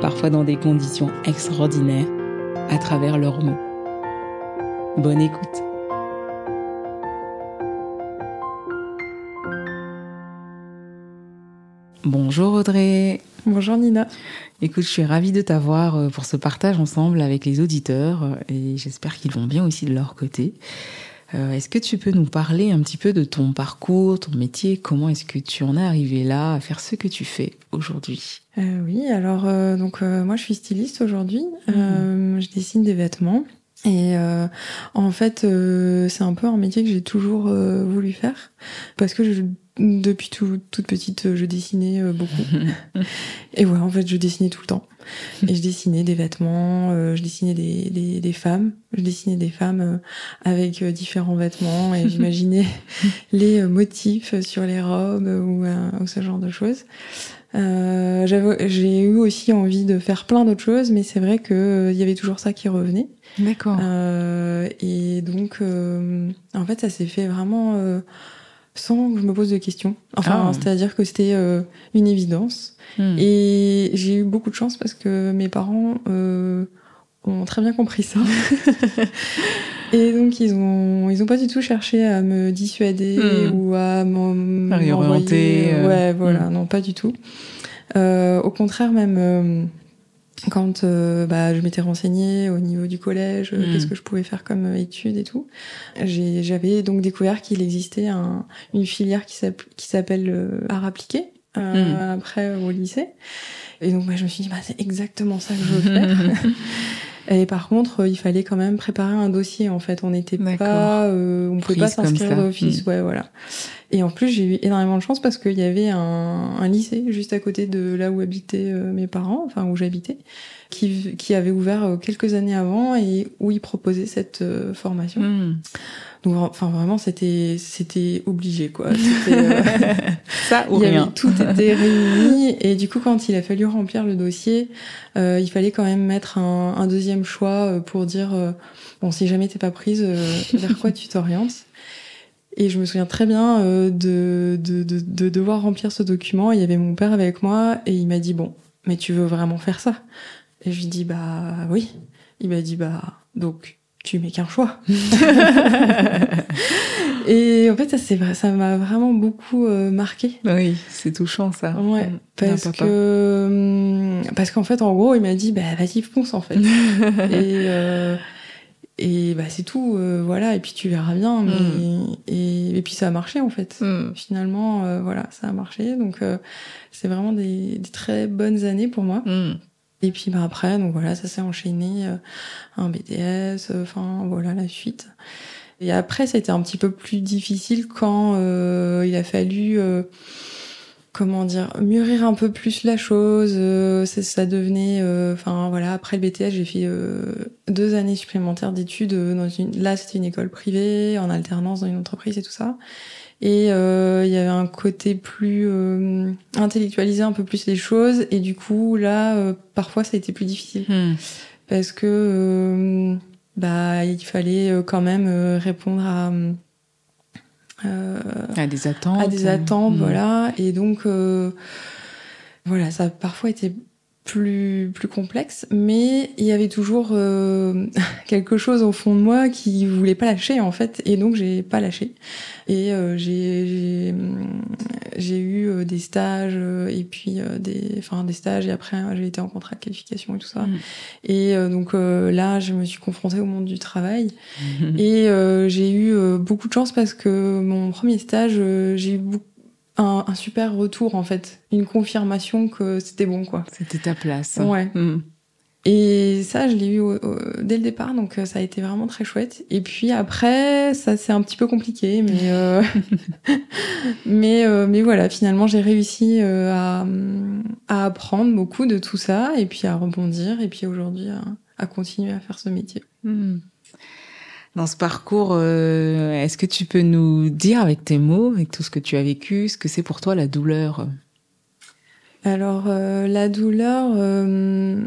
parfois dans des conditions extraordinaires, à travers leurs mots. Bonne écoute. Bonjour Audrey. Bonjour Nina. Écoute, je suis ravie de t'avoir euh, pour ce partage ensemble avec les auditeurs euh, et j'espère qu'ils vont bien aussi de leur côté. Euh, est-ce que tu peux nous parler un petit peu de ton parcours, ton métier? Comment est-ce que tu en es arrivé là, à faire ce que tu fais aujourd'hui? Euh, Oui, alors euh, donc moi je suis styliste aujourd'hui. Mhm. je dessine des vêtements. Et en fait, c'est un peu un métier que j'ai toujours voulu faire parce que je, depuis toute petite, je dessinais beaucoup. et voilà, en fait, je dessinais tout le temps. Et je dessinais des vêtements, euh, je dessinais des, des, des, femmes, je dessinais des femmes euh, avec euh, différents vêtements et j'imaginais les motifs sur les robes ou, ou, ce genre de choses. j'ai eu aussi envie de faire plein d'autres choses, mais c'est vrai que il y avait toujours ça qui revenait. D'accord. et donc, en fait, ça s'est fait vraiment sans que je me pose de questions. Enfin, ah. c'est-à-dire que c'était une évidence. Hmm. Et j'ai eu beaucoup de chance parce que mes parents euh, ont très bien compris ça. et donc ils ont ils ont pas du tout cherché à me dissuader hmm. ou à m'orienter. Euh, ouais, voilà, hmm. non, pas du tout. Euh, au contraire, même euh, quand euh, bah, je m'étais renseignée au niveau du collège, qu'est-ce que je pouvais faire comme études et tout, j'avais donc découvert qu'il existait un, une filière qui s'appelle art appliqué euh, hmm. après au lycée. Et donc moi je me suis dit bah c'est exactement ça que je veux faire. Et par contre, il fallait quand même préparer un dossier. En fait, on n'était pas, euh, on pouvait pas s'inscrire d'office. Hmm. Ouais, voilà. Et en plus, j'ai eu énormément de chance parce qu'il y avait un, un, lycée juste à côté de là où habitaient euh, mes parents, enfin où j'habitais, qui, qui avait ouvert euh, quelques années avant et où ils proposaient cette formation. Hmm. Donc enfin vraiment c'était c'était obligé quoi. Euh, Ça ou rien. tout était réuni et du coup quand il a fallu remplir le dossier, euh, il fallait quand même mettre un, un deuxième choix euh, pour dire euh, bon si jamais t'es pas prise vers quoi tu t'orientes? Et je me souviens très bien de, de, de, de, devoir remplir ce document. Il y avait mon père avec moi et il m'a dit bon, mais tu veux vraiment faire ça? Et je lui dis bah oui. Il m'a dit bah donc tu mets qu'un choix. et en fait, ça c'est vrai, ça m'a vraiment beaucoup euh, marqué. Oui, c'est touchant ça. Ouais, mm. parce que hum, parce qu'en fait, en gros, il m'a dit bah vas-y fonce en fait. et euh, et bah c'est tout, euh, voilà. Et puis tu verras bien. Mais, mm. et, et puis ça a marché en fait. Mm. Finalement, voilà, ça a marché. Donc c'est vraiment des, des, très bonnes années pour moi. Et puis bah après, donc voilà, ça s'est enchaîné, euh, un BTS, euh, enfin voilà la suite. Et après, ça a été un petit peu plus difficile quand euh, il a fallu, comment dire, mûrir un peu plus la chose. Ça, ça, devenait, enfin voilà, après le BTS, j'ai fait deux années supplémentaires d'études dans une. Là, c'était une école privée, en alternance dans une entreprise et tout ça. Et euh, il y avait un côté plus euh, intellectualisé un peu plus les choses. Et du coup, là, euh, parfois, ça a été plus difficile. Hmm. Parce que euh, bah, il fallait quand même répondre à... à des attentes. À des attentes, hmm. voilà. Et donc, voilà, ça a parfois été plus plus complexe, mais il y avait toujours euh, quelque chose au fond de moi qui voulait pas lâcher en fait, et donc j'ai pas lâché. Et euh, j'ai j'ai eu euh, des stages et puis des enfin des stages et après j'ai été en contrat de qualification et tout ça. Mm. Et donc là je me suis confrontée au monde du travail et j'ai eu beaucoup de chance parce que mon premier stage j'ai eu beaucoup un, super retour en fait, une confirmation que c'était bon quoi. C'était ta place. Ouais. Hmm. Et ça, je l'ai eu dès le départ, donc euh, ça a été vraiment très chouette. Et puis après, ça c'est un petit peu compliqué, mais euh, mais euh, mais voilà, finalement j'ai réussi à, à apprendre beaucoup de tout ça, et puis à rebondir, et puis aujourd'hui à, continuer à faire ce métier. Hmm dans ce parcours, euh, est-ce que tu peux nous dire avec tes mots, avec tout ce que tu as vécu, ce que c'est pour toi la douleur? Alors, euh, la douleur, euh,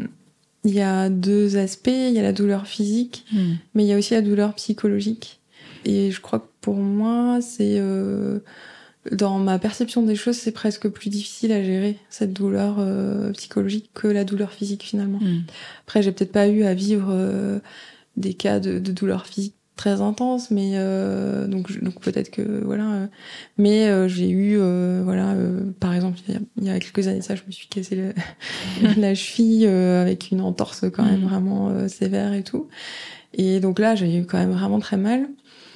il y a deux aspects. Il y a la douleur physique, hmm. mais il y a aussi la douleur psychologique. Et je crois que pour moi, c'est dans ma perception des choses, c'est presque plus difficile à gérer cette douleur psychologique que la douleur physique finalement. Hmm. Après, j'ai peut-être pas eu à vivre des cas de, de douleur physique très intense mais euh, donc donc peut-être que voilà euh, mais euh, j'ai eu euh, voilà par exemple il y, a, quelques années ça je me suis cassé la cheville avec une entorse quand même mm. vraiment sévère et tout et donc là j'ai eu quand même vraiment très mal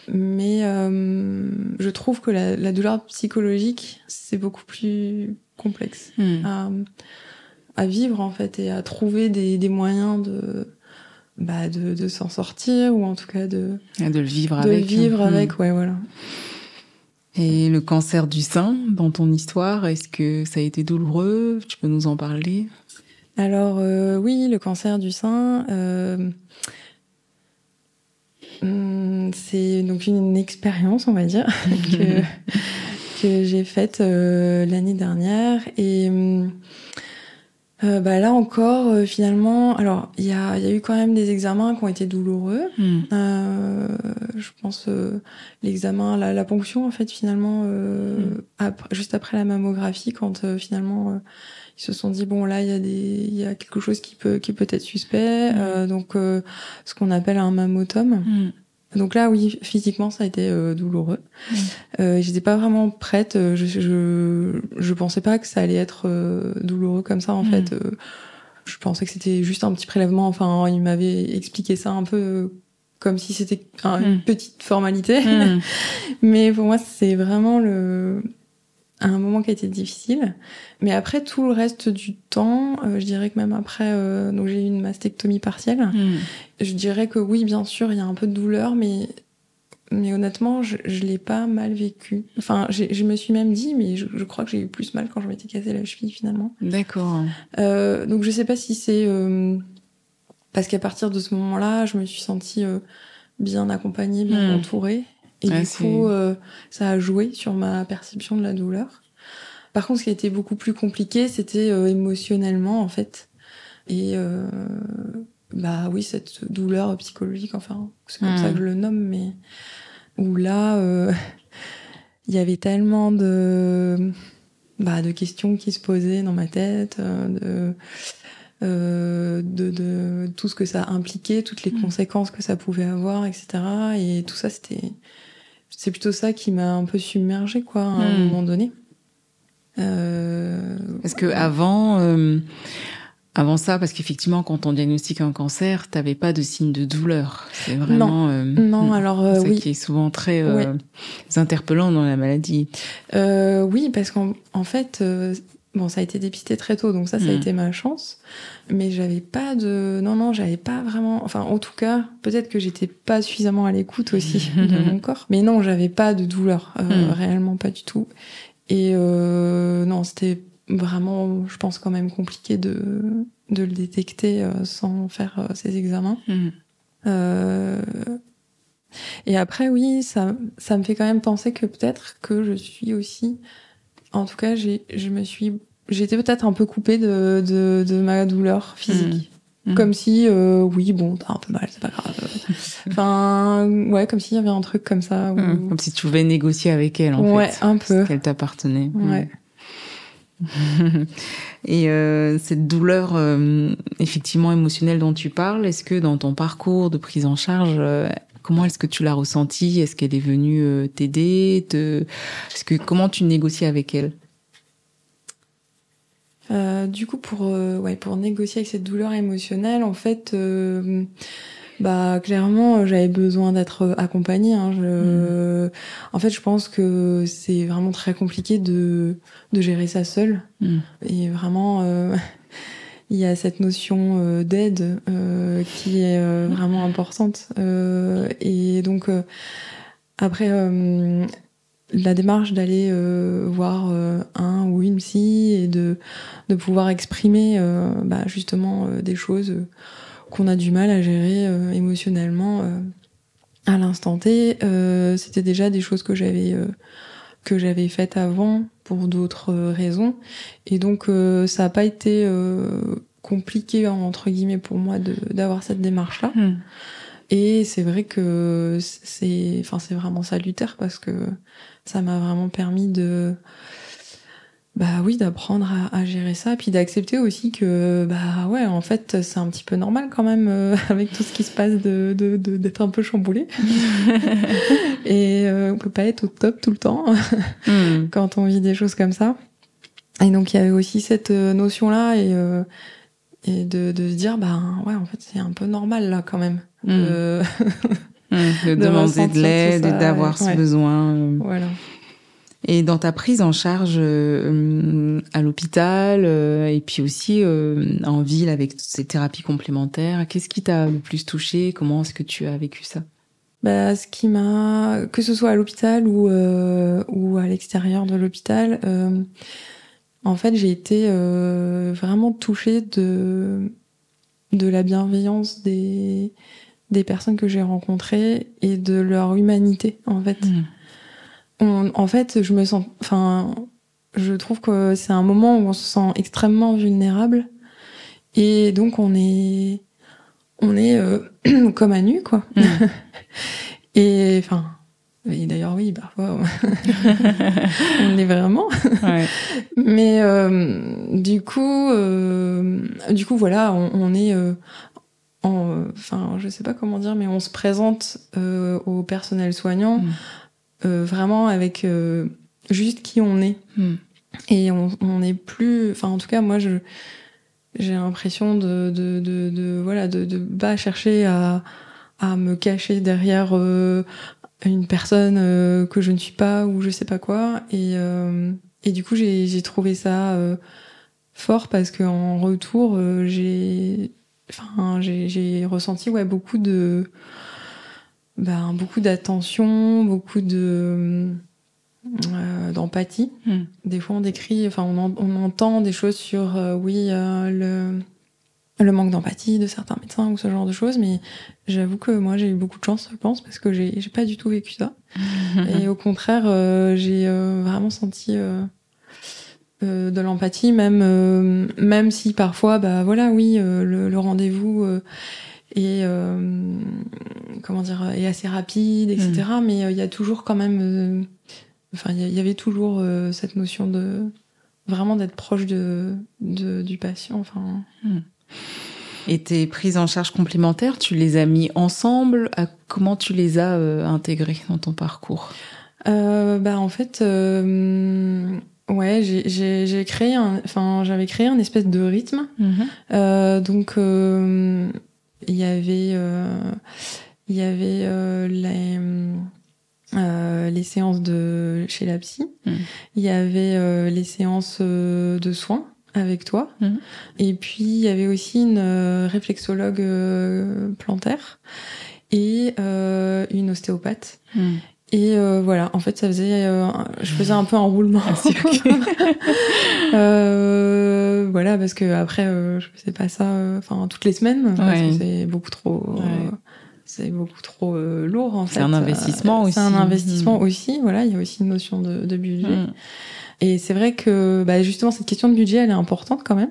mais je trouve que la, la douleur psychologique c'est beaucoup plus complexe mm. à, à vivre en fait et à trouver des, des moyens de bah, de, de s'en sortir ou en tout cas de de le vivre de avec vivre hmm. avec ouais voilà. Et le cancer du sein dans ton histoire est-ce que ça a été douloureux? Tu peux nous en parler? Alors euh, oui le cancer du sein euh, hmm, c'est donc une, expérience on va dire que que j'ai faite euh, l'année dernière. Et hmm, euh, bah là encore, euh, finalement, alors il y a, y a, eu quand même des examens qui ont été douloureux. Hmm. Euh, je pense euh, l'examen, la, la, ponction en fait finalement, hmm. après, juste après la mammographie, quand finalement ils se sont dit bon là il y a des, il y a quelque chose qui peut qui peut être suspect, hmm. donc ce qu'on appelle un mammotome. Donc là, oui, physiquement, ça a été euh, douloureux. Mmh. Euh, J'étais pas vraiment prête. Euh, je, je, je pensais pas que ça allait être euh, douloureux comme ça. En mmh. fait, je pensais que c'était juste un petit prélèvement. Enfin, il m'avait expliqué ça un peu comme si c'était une mmh. petite formalité. Mais pour moi, c'est vraiment le un moment qui a été difficile. Mais après, tout le reste du temps, euh, je dirais que même après, euh, donc j'ai eu une mastectomie partielle, hmm. je dirais que oui, bien sûr, il y a un peu de douleur, mais mais honnêtement, je, je l'ai pas mal vécu. Enfin, je me suis même dit, mais je, je crois que j'ai eu plus mal quand je m'étais cassé la cheville finalement. D'accord. Euh, donc je sais pas si c'est euh, parce qu'à partir de ce moment-là, je me suis sentie euh, bien accompagnée, bien hmm. entourée. Et du coup, euh, ça a joué sur ma perception de la douleur. Par contre, ce qui a été beaucoup plus compliqué, c'était euh, émotionnellement, en fait. Et euh, bah oui, cette douleur psychologique, enfin, c'est comme ça hmm. que je le nomme, mais où là, il y avait tellement de bah, de questions qui se posaient dans ma tête, de euh, de, de, tout ce que ça impliquait, toutes les hmm. conséquences que ça pouvait avoir, etc. Et tout ça, c'était c'est plutôt ça qui m'a un peu submergée, quoi, à un hmm. moment donné. Euh... Parce que avant, euh, avant ça, parce qu'effectivement, quand on diagnostique un cancer, t'avais pas de signe de douleur. C'est vraiment non, euh, non. Alors euh, oui, qui est souvent très interpellant dans la maladie. oui, parce qu'en en fait, Bon, ça a été dépisté très tôt, donc ça, ça a hmm. été ma chance. Mais j'avais pas de, non, non, j'avais pas vraiment, enfin, en tout cas, peut-être que j'étais pas suffisamment à l'écoute aussi de mon corps. Mais non, j'avais pas de douleur, euh, hmm. réellement pas du tout. Et euh, non, c'était vraiment, je pense quand même compliqué de de le détecter euh, sans faire ces examens. Hmm. Et après, oui, ça, ça me fait quand même penser que peut-être que je suis aussi en tout cas, j'ai, je me suis, j'étais peut-être un peu coupée de, de, de ma douleur physique. Mmh. Mmh. Comme si, euh, oui, bon, t'as un peu mal, c'est pas grave. enfin, ouais, comme s'il y avait un truc comme ça. Mmh. Comme si tu pouvais négocier avec elle, en ouais, fait. un peu. Qu'elle t'appartenait. Ouais. Et euh, cette douleur, euh, effectivement émotionnelle dont tu parles, est-ce que dans ton parcours de prise en charge, euh, comment est-ce que tu l'as ressentie? Est-ce qu'elle est venue t'aider? Te... Est-ce que comment tu négocies avec elle? Du coup, pour ouais, pour négocier avec cette douleur émotionnelle, en fait bah clairement, j'avais besoin d'être accompagnée. Hein. Je... Mm. En fait, je pense que c'est vraiment très compliqué de, de gérer ça seule. Mm. Et vraiment, euh, il y a cette notion euh, d'aide euh, qui est euh, vraiment importante. et donc, après, la démarche d'aller voir un ou une psy et de, de pouvoir exprimer bah, justement des choses qu'on a du mal à gérer euh, émotionnellement euh, à l'instant T. Euh, c'était déjà des choses que j'avais que faites avant pour d'autres raisons, et donc ça n'a pas été compliqué entre guillemets pour moi d'avoir cette démarche là. Hmm. Et c'est vrai que c'est, enfin, c'est vraiment salutaire parce que ça m'a vraiment permis de, bah oui, d'apprendre à, gérer ça, puis d'accepter aussi que bah ouais, en fait, c'est un petit peu normal quand même euh, avec tout ce qui se passe de d'être un peu chamboulé. et euh, on peut pas être au top tout le temps hmm. quand on vit des choses comme ça. Et donc il y avait aussi cette euh, notion là et et de, de se dire bah ouais, en fait, c'est un peu normal là quand même. De, hmm. hmm. demander de l'aide et d'avoir ce besoin. Voilà. Et dans ta prise en charge euh, à l'hôpital euh, et puis aussi euh, en ville avec ces thérapies complémentaires, qu'est-ce qui t'a le plus touché Comment est-ce que tu as vécu ça? Bah, ce qui m'a, que ce soit à l'hôpital ou ou à l'extérieur de l'hôpital, en fait, j'ai été vraiment touchée de de la bienveillance des des personnes que j'ai rencontrées et de leur humanité en fait. Mmh en fait, je me sens, enfin, je trouve que c'est un moment où on se sent extrêmement vulnérable et donc on est, on est euh, comme à nu, quoi. Mm. et enfin, d'ailleurs oui, parfois on l'est vraiment. Mais euh, du coup, euh, du coup voilà, on, est enfin, je sais pas comment dire, mais on se présente au personnel soignant mm. Euh, vraiment avec euh, juste qui on est. Hmm. Et on, on est plus, enfin en tout cas moi je j'ai l'impression de, de, de, de, voilà de, de pas chercher à, à me cacher derrière euh, une personne que je ne suis pas ou je sais pas quoi et et du coup j'ai j'ai trouvé ça fort parce que en retour j'ai enfin j'ai ressenti ouais beaucoup de ben, beaucoup d'attention, beaucoup de euh, d'empathie. Hmm. Des fois, on décrit, enfin, on, on entend des choses sur, euh, oui, euh, le le manque d'empathie de certains médecins ou ce genre de choses, mais j'avoue que moi j'ai eu beaucoup de chance, je pense, parce que j'ai pas du tout vécu ça. Et au contraire, j'ai vraiment senti de l'empathie, même même si parfois, bah voilà, oui, le, le rendez-vous et euh, comment dire est assez rapide etc mm. mais euh, il y a toujours quand même euh, enfin il y, avait toujours cette notion de vraiment d'être proche de, de, du patient enfin mm. Et tes prises en charge complémentaires, tu les as mis ensemble? Comment tu les as intégrées dans ton parcours? Bah en fait, ouais, j'ai créé un, enfin j'avais créé un espèce de rythme. Mm-hmm. donc il y avait, euh, il y avait euh, les, euh, les séances de chez la psy. Mm. Il y avait les séances de soins avec toi. Mm. Et puis il y avait aussi une réflexologue plantaire et une ostéopathe. Et euh, voilà, en fait, ça faisait, euh, je faisais un peu un roulement. Ah, euh, voilà, parce que après, je faisais pas ça, enfin toutes les semaines, que c'est beaucoup trop, c'est beaucoup trop lourd en fait. C'est un investissement aussi. C'est un investissement aussi. Voilà, il y a aussi une notion de, de budget. Mm. Et c'est vrai que bah, justement cette question de budget, elle est importante quand même.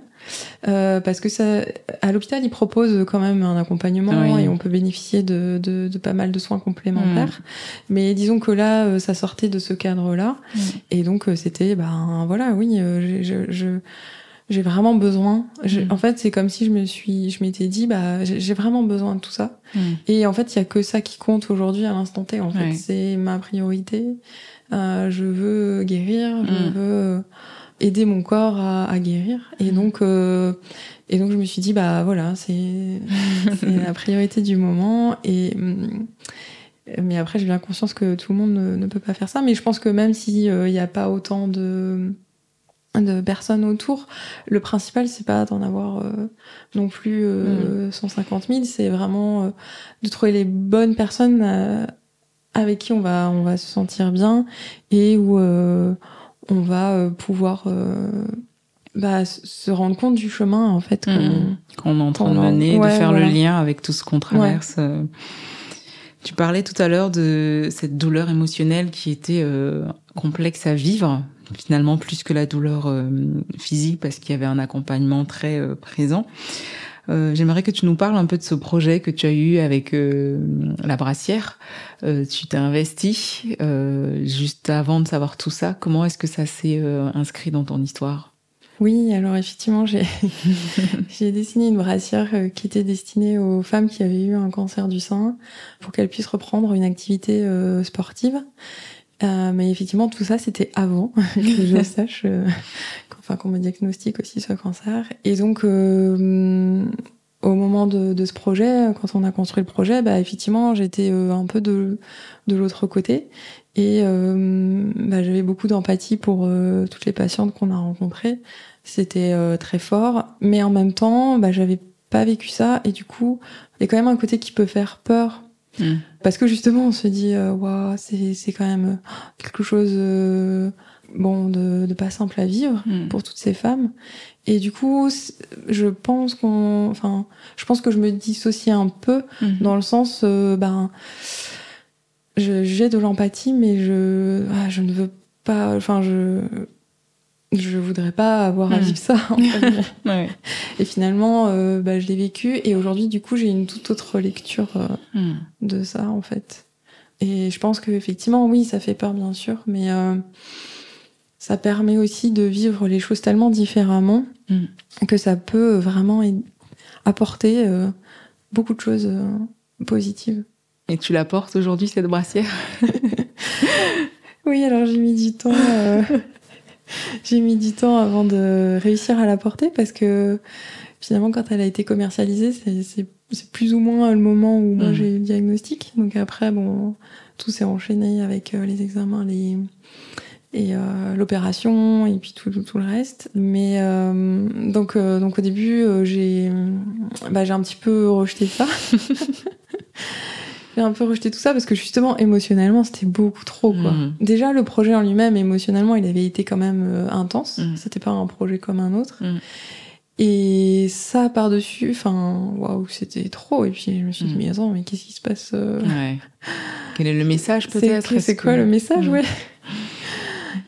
Euh, parce que ça, à l'hôpital, ils proposent quand même un accompagnement et on peut bénéficier de, de, de, pas mal de soins complémentaires. Mm. Mais disons que là, euh, ça sortait de ce cadre-là, mm. et donc euh, c'était, ben voilà, oui, je, je, j'ai vraiment besoin. Mm. En fait, c'est comme si je me suis, je m'étais dit, bah, j'ai vraiment besoin de tout ça. Et en fait, il y a que ça qui compte aujourd'hui à l'instant T. En fait, c'est ma priorité. Euh, je veux guérir, je veux aider mon corps à, à guérir. Et mhm. donc, euh, et donc, je me suis dit, bah voilà, c'est la priorité du moment. Et mm, mais après, j'ai bien conscience que tout le monde ne, peut pas faire ça. Mais je pense que même s'il euh, n'y a pas autant de de personnes autour, le principal c'est pas d'en avoir euh, non plus euh, 150 mhm. 000, c'est vraiment euh, de trouver les bonnes personnes avec qui on va on va se sentir bien et où on va euh, pouvoir euh, bah, se rendre compte du chemin en fait qu'on mmh. est en train de mener, de faire le lien avec tout ce qu'on traverse. Euh. Tu parlais tout à l'heure de cette douleur émotionnelle qui était complexe à vivre, finalement plus que la douleur physique parce qu'il y avait un accompagnement très présent. Euh, j'aimerais que tu nous parles un peu de ce projet que tu as eu avec euh, la brassière. Euh, tu t'es investi juste avant de savoir tout ça. Comment est-ce que ça s'est inscrit dans ton histoire? Oui, alors effectivement, j'ai dessiné une brassière qui était destinée aux femmes qui avaient eu un cancer du sein pour qu'elles puissent reprendre une activité sportive. mais effectivement, tout ça, c'était avant que je sache enfin qu'on me diagnostique aussi ce cancer. Et donc euh, au moment de, ce projet, quand on a construit le projet, bah effectivement j'étais euh, un peu de de l'autre côté et euh, bah, j'avais beaucoup d'empathie pour toutes les patientes qu'on a rencontrées. C'était très fort, mais en même temps, bah, j'avais pas vécu ça et du coup, il y a quand même un côté qui peut faire peur. Hmm. Parce que justement, on se dit, waouh, c'est c'est quand même quelque chose bon de, de, pas simple à vivre hmm. pour toutes ces femmes et du coup je pense qu'on enfin je pense que je me dissocie un peu hmm. dans le sens euh, ben j'ai de l'empathie mais je ah, je ne veux pas enfin je je voudrais pas avoir à hmm. vivre ça ouais. et finalement euh, bah, je l'ai vécu et aujourd'hui du coup j'ai une toute autre lecture euh, de ça en fait et je pense que effectivement oui ça fait peur bien sûr mais ça permet aussi de vivre les choses tellement différemment mm. que ça peut vraiment apporter euh, beaucoup de choses euh, positives. Et tu la portes aujourd'hui, cette brassière? Oui, alors j'ai mis du temps. Euh, j'ai mis du temps avant de réussir à la porter parce que finalement, quand elle a été commercialisée, c'est plus ou moins le moment où moi mm. j'ai eu le diagnostic. Donc après, bon, tout s'est enchaîné avec les examens, les et euh, l'opération et puis tout, tout, le reste. Mais euh, donc euh, donc au début j'ai bah, un petit peu rejeté ça. j'ai un peu rejeté tout ça parce que justement émotionnellement c'était beaucoup trop quoi. Mm. Déjà le projet en lui-même émotionnellement il avait été quand même intense. Mm. C'était pas un projet comme un autre. Mm. Et ça par-dessus, enfin, waouh, c'était trop. Et puis je me suis dit, mais attends, mais qu'est-ce qui se passe ouais. Quel est le message peut-être? C'est quoi le message, ouais?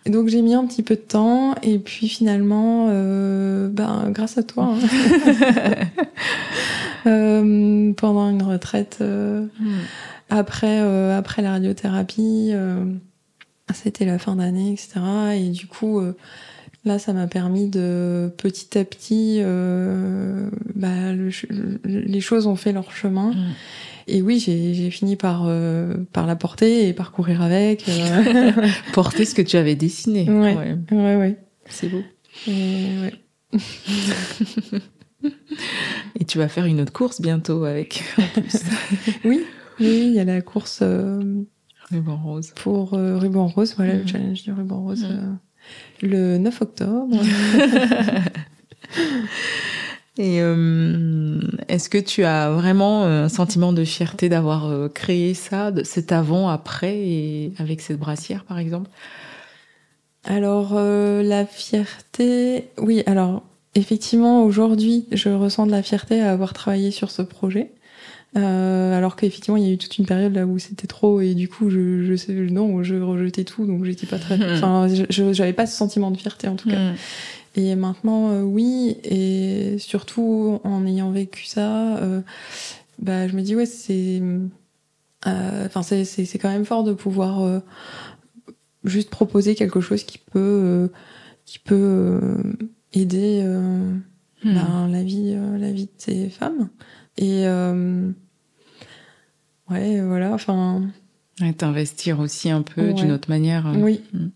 Donc j'ai mis un petit peu de temps et puis finalement, euh, ben grâce à toi, hein. euh, pendant une retraite euh, hmm. après après la radiothérapie, c'était la fin d'année, etc. Et du coup, là, ça m'a permis de petit à petit, bah, les choses ont fait leur chemin. Hmm. Et oui, j'ai fini par, euh, par la porter et par courir avec. Euh. porter ce que tu avais dessiné. Ouais, ouais, ouais. C'est beau. Et, ouais. et tu vas faire une autre course bientôt avec, oui, oui, il y a la course. Euh, ruban rose. Pour ruban rose, voilà, le mm. challenge du ruban rose. Mm. le 9 octobre. Et euh, est-ce que tu as vraiment euh, un sentiment de fierté d'avoir euh, créé ça, de cet avant-après, et avec cette brassière, par exemple? Alors, la fierté, oui, alors, effectivement, aujourd'hui, je ressens de la fierté à avoir travaillé sur ce projet. Euh, alors qu'effectivement, il y a eu toute une période là où c'était trop et du coup, je, je sais, non, je rejetais tout, donc j'étais pas très, enfin, je, j'avais pas ce sentiment de fierté en tout cas. Et maintenant, euh, oui, et surtout en ayant vécu ça, euh, bah, je me dis ouais, c'est, euh, enfin, c'est, c'est, quand même fort de pouvoir euh, juste proposer quelque chose qui peut, qui peut aider hmm. ben, la vie, la vie de ces femmes. Et euh, ouais, voilà, enfin. T'investir aussi un peu d'une autre manière. Euh. Oui. Mm.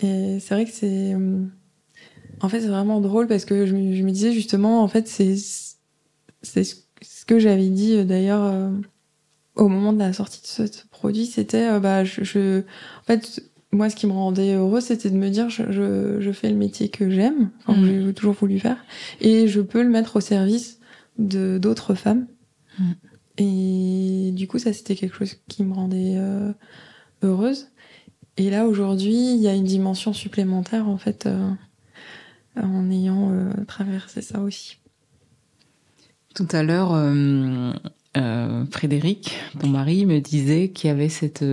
Et c'est vrai que c'est. Euh, en fait, c'est vraiment drôle parce que je me, je me, disais justement, en fait, c'est c'est ce que j'avais dit d'ailleurs au moment de la sortie de ce, produit, c'était bah je, je, en fait moi ce qui me rendait heureux c'était de me dire je, je, je fais le métier que j'aime, enfin, mm. j'ai toujours voulu faire et je peux le mettre au service de d'autres femmes. Mm. Et du coup, ça, c'était quelque chose qui me rendait euh, heureuse. Et là, aujourd'hui, il y a une dimension supplémentaire, en fait, euh, en ayant euh, traversé ça aussi. Tout à l'heure, Frédéric, ton mari, me disait qu'il y avait cette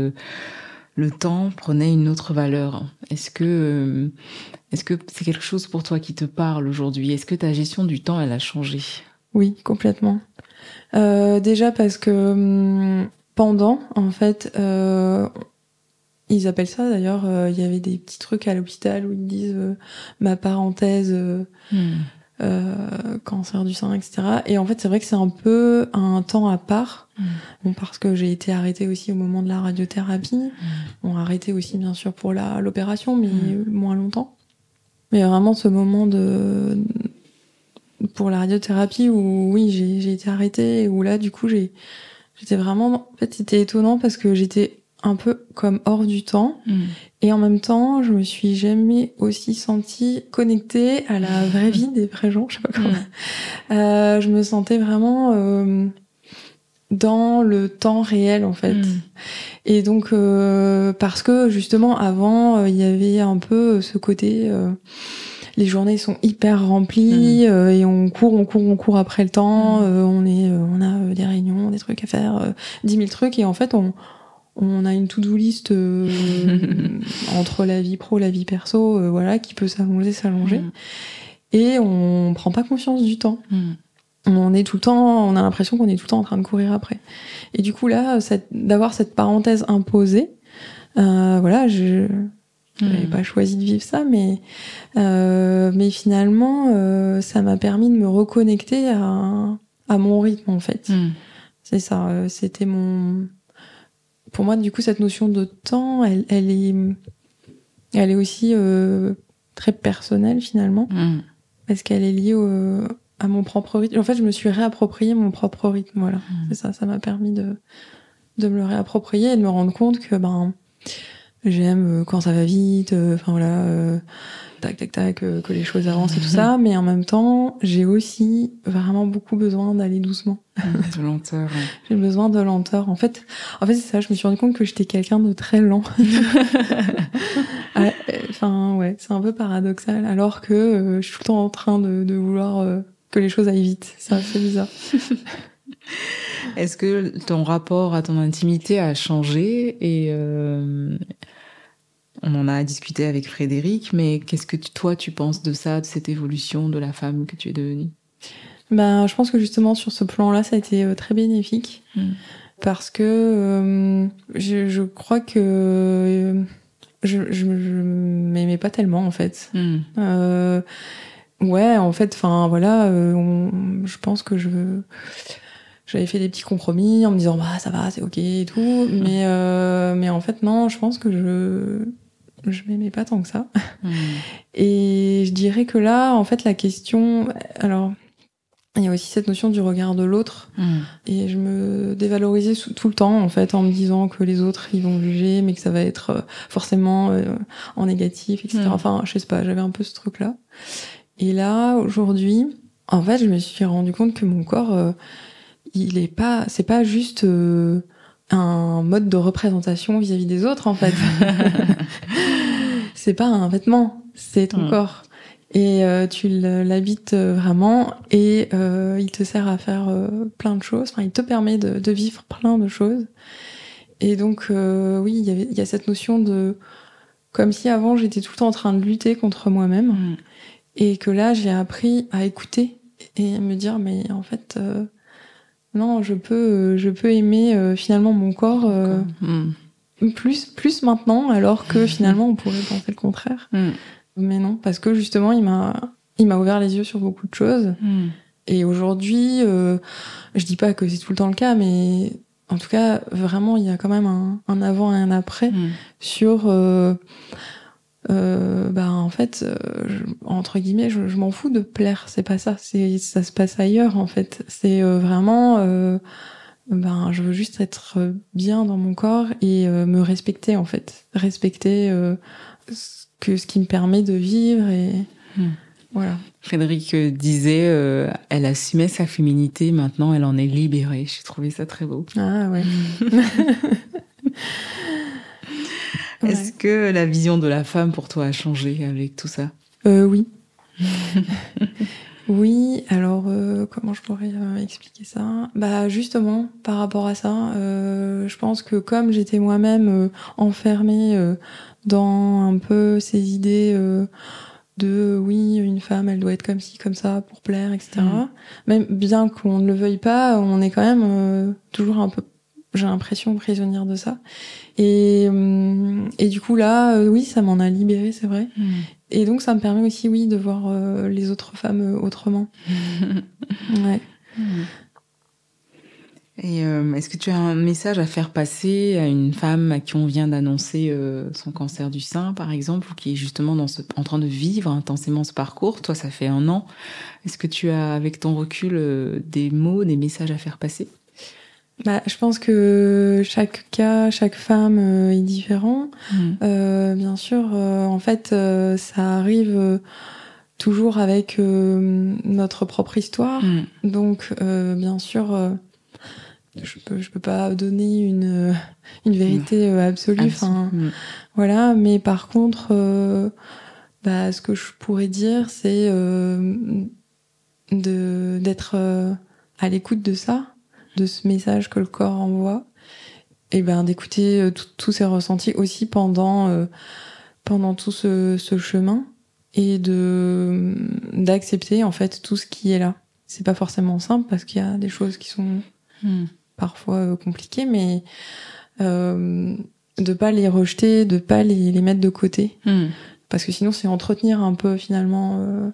le temps prenait une autre valeur. Est-ce que est-ce que c'est quelque chose pour toi qui te parle aujourd'hui? Est-ce que ta gestion du temps elle a changé? Oui, complètement. Euh, déjà parce que hum, pendant, en fait, euh, ils appellent ça d'ailleurs, euh, il y avait des petits trucs à l'hôpital où ils disent ma parenthèse, hmm. cancer du sein, etc. Et en fait, c'est vrai que c'est un peu un temps à part, hmm. bon, parce que j'ai été arrêtée aussi au moment de la radiothérapie. Hmm. On arrêté aussi, bien sûr, pour la l'opération, mais moins longtemps. Mais vraiment ce moment de pour la radiothérapie où oui j'ai été arrêtée et où là du coup j'ai j'étais vraiment en fait c'était étonnant parce que j'étais un peu comme hors du temps mm. et en même temps je me suis jamais aussi sentie connectée à la vraie vie des vrais gens je sais pas comment mm. euh, je me sentais vraiment euh, dans le temps réel en fait mm. et donc euh, parce que justement avant euh, il y avait un peu ce côté euh, les journées sont hyper remplies euh, et on court, on court, on court après le temps. Euh, on est, euh, on a des réunions, des trucs à faire, dix mille trucs et en fait on on a une to-do list entre la vie pro, la vie perso, voilà, qui peut s'allonger, s'allonger, mm. et on prend pas conscience du temps. On est tout le temps, on a l'impression qu'on est tout le temps en train de courir après. Et du coup là, d'avoir cette parenthèse imposée, voilà, je, j'avais hmm. pas choisi de vivre ça, mais euh, mais finalement, euh, ça m'a permis de me reconnecter à, à mon rythme en fait. C'est ça. Euh, c'était mon. Pour moi, du coup, cette notion de temps, elle, elle est, elle est aussi euh, très personnelle finalement, hmm. parce qu'elle est liée au, à mon propre rythme. En fait, je me suis réapproprié mon propre rythme. Voilà, c'est ça. Ça m'a permis de de me le réapproprier et de me rendre compte que ben J'aime euh, quand ça va vite, euh, enfin voilà, tac tac tac, que les choses avancent et tout ça. Mais en même temps, j'ai aussi vraiment beaucoup besoin d'aller doucement. De lenteur. j'ai besoin de lenteur. En fait, en fait c'est ça. Je me suis rendu compte que j'étais quelqu'un de très lent. Ah, enfin ouais, c'est un peu paradoxal. Alors que je suis tout le temps en train de, de vouloir que les choses aillent vite. Ça, c'est bizarre. Est-ce que ton rapport à ton intimité a changé et on en a discuté avec Frédéric, mais qu'est-ce que toi tu penses de ça, de cette évolution de la femme que tu es devenue? Ben, je pense que justement sur ce plan-là, ça a été euh, très bénéfique hmm. parce que euh, je, crois que euh, je, je, m'aimais pas tellement en fait. Hmm. ouais, en fait, enfin voilà, je pense que je j'avais fait des petits compromis en me disant bah ça va c'est ok et tout mais mais en fait non je pense que je je m'aimais pas tant que ça. Hmm. Et je dirais que là, en fait, la question, alors, il y a aussi cette notion du regard de l'autre. Hmm. Et je me dévalorisais tout le temps, en fait, en me disant que les autres, ils vont juger, mais que ça va être euh, forcément euh, en négatif, etc. Hmm. Enfin, je sais pas, j'avais un peu ce truc-là. Et là, aujourd'hui, en fait, je me suis rendu compte que mon corps, euh, il est pas, c'est pas juste un mode de représentation vis-à-vis des autres en fait. c'est pas un vêtement, c'est ton mm. corps. et tu l'habites vraiment et il te sert à faire plein de choses. Enfin, il te permet de, de, vivre plein de choses. Et donc, oui, il y, avait, il y a cette notion de comme si avant j'étais tout le temps en train de lutter contre moi-même mm. et que là j'ai appris à écouter et me dire mais en fait non je peux je peux aimer finalement mon corps mm plus plus maintenant alors que finalement on pourrait penser le contraire mm. mais non parce que justement il m'a il m'a ouvert les yeux sur beaucoup de choses mm. et aujourd'hui euh, je dis pas que c'est tout le temps le cas mais en tout cas vraiment il y a quand même un, un avant et un après mm. sur euh, euh, bah en fait euh, entre guillemets je, je m'en fous de plaire c'est pas ça c'est ça se passe ailleurs en fait c'est euh, vraiment ben je veux juste être bien dans mon corps et euh, me respecter en fait. Respecter euh, ce que ce qui me permet de vivre et hmm. voilà. Frédéric disait euh, elle assumait sa féminité maintenant elle en est libérée. J'ai trouvé ça très beau. Ah ouais. Est-ce que la vision de la femme pour toi a changé avec tout ça? Euh, oui Oui, alors euh, comment je pourrais euh, expliquer ça? Bah justement, par rapport à ça, euh, je pense que comme j'étais moi-même enfermée dans un peu ces idées de oui, une femme, elle doit être comme ci, comme ça, pour plaire, etc. Mm. Même bien qu'on ne le veuille pas, on est quand même toujours un peu, j'ai l'impression, prisonnière de ça. Et, et du coup là, oui, ça m'en a libérée, c'est vrai. Mm. Et donc ça me permet aussi, oui, de voir euh, les autres femmes euh, autrement. ouais. Et euh, est-ce que tu as un message à faire passer à une femme à qui on vient d'annoncer son cancer du sein, par exemple, ou qui est justement dans ce, en train de vivre intensément ce parcours? Toi, ça fait un an. Est-ce que tu as, avec ton recul, des mots, des messages à faire passer? Bah, je pense que chaque cas, chaque femme euh, est différent. Mm. Euh, bien sûr, euh, en fait, euh, ça arrive toujours avec notre propre histoire. Mm. Donc, bien sûr, je peux, je peux pas donner une, une vérité absolue. Enfin, mm. voilà. Mais par contre, bah, ce que je pourrais dire, c'est de d'être à l'écoute de ça de ce message que le corps envoie et ben d'écouter euh, tous ces ressentis aussi pendant euh, pendant tout ce, ce, chemin et de d'accepter en fait tout ce qui est là c'est pas forcément simple parce qu'il y a des choses qui sont hmm. parfois euh, compliquées mais euh, de pas les rejeter de pas les, les mettre de côté hmm. parce que sinon c'est entretenir un peu finalement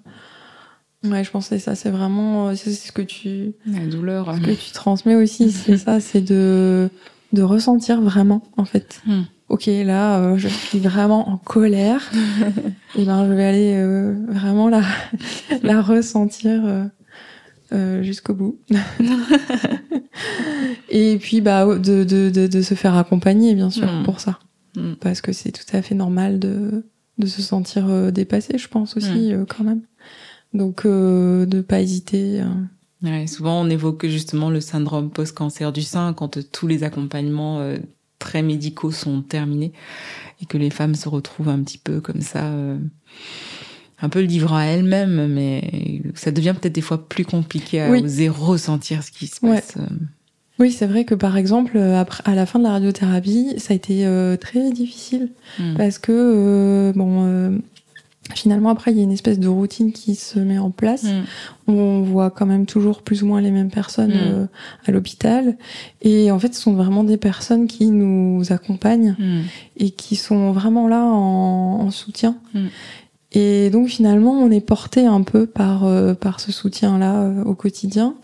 Ouais, je pensais ça, c'est vraiment, euh, c'est ce que tu, la douleur, ce que tu transmets aussi, c'est ça, c'est de, de ressentir vraiment, en fait. Hmm. Ok, là, euh, je suis vraiment en colère. et ben, je vais aller euh, vraiment la, la ressentir jusqu'au bout. et puis, bah, de, de, de, de, se faire accompagner, bien sûr, hmm. pour ça, hmm. parce que c'est tout à fait normal de, de se sentir dépassé, je pense aussi, quand même. Donc, euh, de pas hésiter. Euh. Ouais, souvent, on évoque justement le syndrome post-cancer du sein quand tous les accompagnements euh, très médicaux sont terminés et que les femmes se retrouvent un petit peu comme ça, euh, un peu livrées à elles-mêmes, mais ça devient peut-être des fois plus compliqué à oser ressentir ce qui se passe. Oui, c'est vrai que par exemple, après, à la fin de la radiothérapie, ça a été très difficile hmm. parce que bon, Finalement, après, il y a une espèce de routine qui se met en place. Mm. On voit quand même toujours plus ou moins les mêmes personnes mm. euh, à l'hôpital. Et en fait, ce sont vraiment des personnes qui nous accompagnent mm. et qui sont vraiment là en, en soutien. Et donc, finalement, on est porté un peu par, euh, par ce soutien-là euh, au quotidien.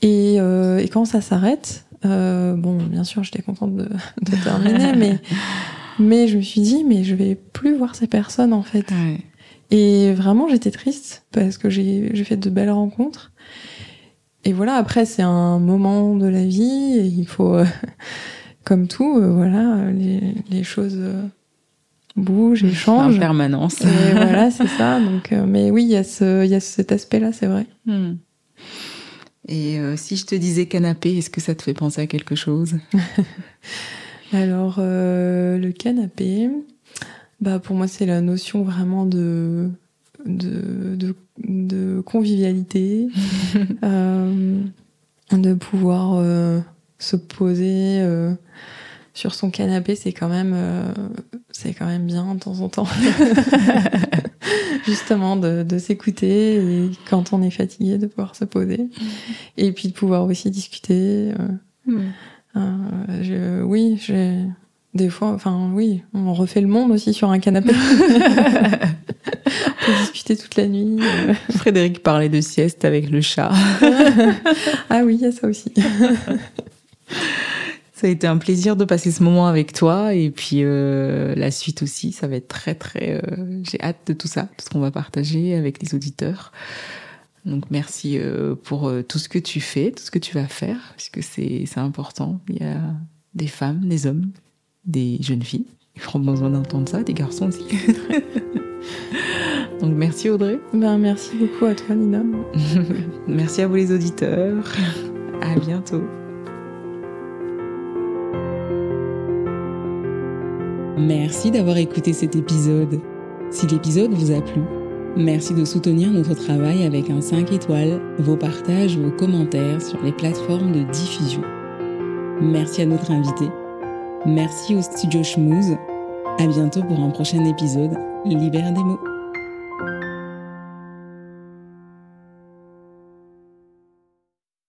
Et, et quand ça s'arrête, bon, bien sûr, j'étais contente de, de terminer, mais mais je me suis dit, mais je vais plus voir ces personnes en fait. Et vraiment, j'étais triste parce que j'ai fait de belles rencontres. Et voilà, après, c'est un moment de la vie et il faut, euh, comme tout, euh, voilà, les, les choses euh, bougent et changent. En permanence. Et voilà, c'est ça. Donc, mais oui, il y a ce, il y a cet aspect-là, c'est vrai. Hmm. Et si je te disais canapé, est-ce que ça te fait penser à quelque chose? Alors, euh, le canapé, bah pour moi, c'est la notion vraiment de de, de, convivialité, euh, de pouvoir se poser sur son canapé, c'est quand même, c'est quand même bien de temps en temps. Justement, de, de s'écouter et quand on est fatigué, de pouvoir se poser. Et puis de pouvoir aussi discuter. Mm. Je, oui, j'ai des fois, enfin oui, on refait le monde aussi sur un canapé. on peut discuter toute la nuit. Frédéric parlait de sieste avec le chat. ah oui, il y a ça aussi. Ça a été un plaisir de passer ce moment avec toi et puis euh, la suite aussi, ça va être très très. Euh, j'ai hâte de tout ça, tout ce qu'on va partager avec les auditeurs. Donc merci euh, pour tout ce que tu fais, tout ce que tu vas faire, puisque c'est c'est important. Il y a des femmes, des hommes des jeunes filles. Ils auront besoin d'entendre ça, des garçons aussi. Donc merci Audrey. Ben, merci beaucoup à toi Nina. merci à vous les auditeurs. À bientôt. Merci d'avoir écouté cet épisode. Si l'épisode vous a plu, merci de soutenir notre travail avec un 5 étoiles, vos partages, vos commentaires sur les plateformes de diffusion. Merci à notre invité Merci au studio Schmooze. À bientôt pour un prochain épisode. Libère des mots.